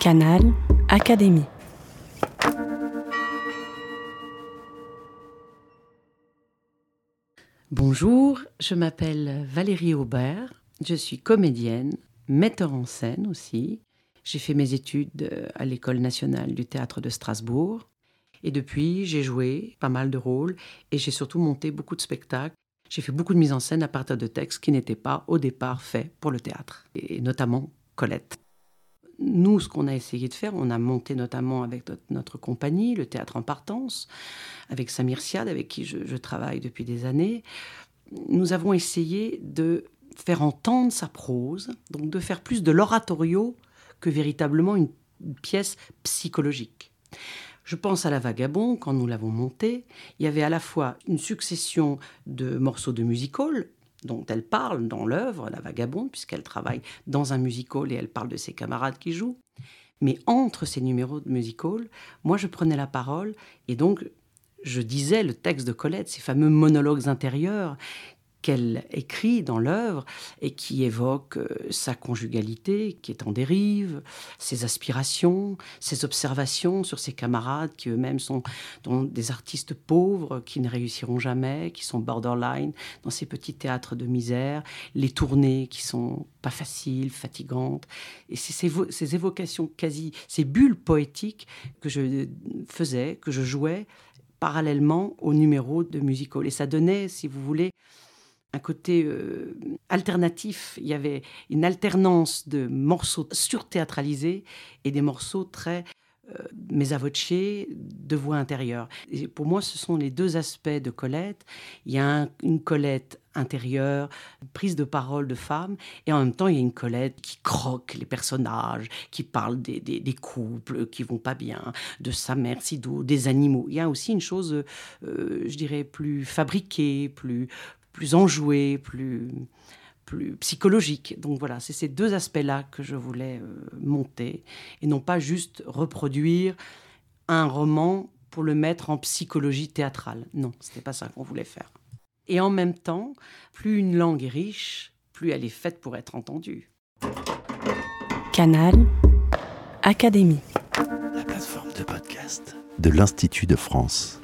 Canal Académie. Bonjour, je m'appelle Valérie Aubert, je suis comédienne, metteur en scène aussi. J'ai fait mes études euh, à l'École nationale du théâtre de Strasbourg. Et depuis, j'ai joué pas mal de rôles et j'ai surtout monté beaucoup de spectacles. J'ai fait beaucoup de mise en scène à partir de textes qui n'étaient pas au départ faits pour le théâtre, et notamment Colette. Nous, ce qu'on a essayé de faire, on a monté notamment avec notre, compagnie, le Théâtre en Partance, avec Samir Siad, avec qui je, travaille depuis des années. Nous avons essayé de faire entendre sa prose, donc de faire plus de l'oratorio que véritablement une pièce psychologique. Je pense à La Vagabond, quand nous l'avons montée, il y avait à la fois une succession de morceaux de musical, dont elle parle dans l'œuvre, La Vagabonde, puisqu'elle travaille dans un musical et elle parle de ses camarades qui jouent. Mais entre ces numéros de musical, moi je prenais la parole et donc je disais le texte de Colette, ces fameux monologues intérieurs qu'elle écrit dans l'œuvre et qui évoque euh, sa conjugalité qui est en dérive, ses aspirations, ses observations sur ses camarades qui eux-mêmes sont des artistes pauvres qui ne réussiront jamais, qui sont borderline dans ces petits théâtres de misère, les tournées qui sont pas faciles, fatigantes. Et c'est ces, ces évocations quasi, ces bulles poétiques que je faisais, que je jouais parallèlement au numéro de musical. Et ça donnait, si vous voulez, un côté euh, alternatif. Il y avait une alternance de morceaux surthéâtralisés et des morceaux très euh, de voix intérieure. Et pour moi, ce sont les deux aspects de Colette. Il y a une Colette intérieure, prise de parole de femme, et en même temps, il y a une Colette qui croque les personnages, qui parle des, couples qui vont pas bien, de sa mère des animaux. Il y a aussi une chose, euh, je dirais, plus fabriquée, plus, plus enjoué, plus, plus psychologique. Donc voilà, c'est ces deux aspects-là que je voulais euh, monter, et non pas juste reproduire un roman pour le mettre en psychologie théâtrale. Non, c'était pas ça qu'on voulait faire. Et en même temps, plus une langue est riche, plus elle est faite pour être entendue. Canal Académie. La plateforme de podcast de l'Institut de France.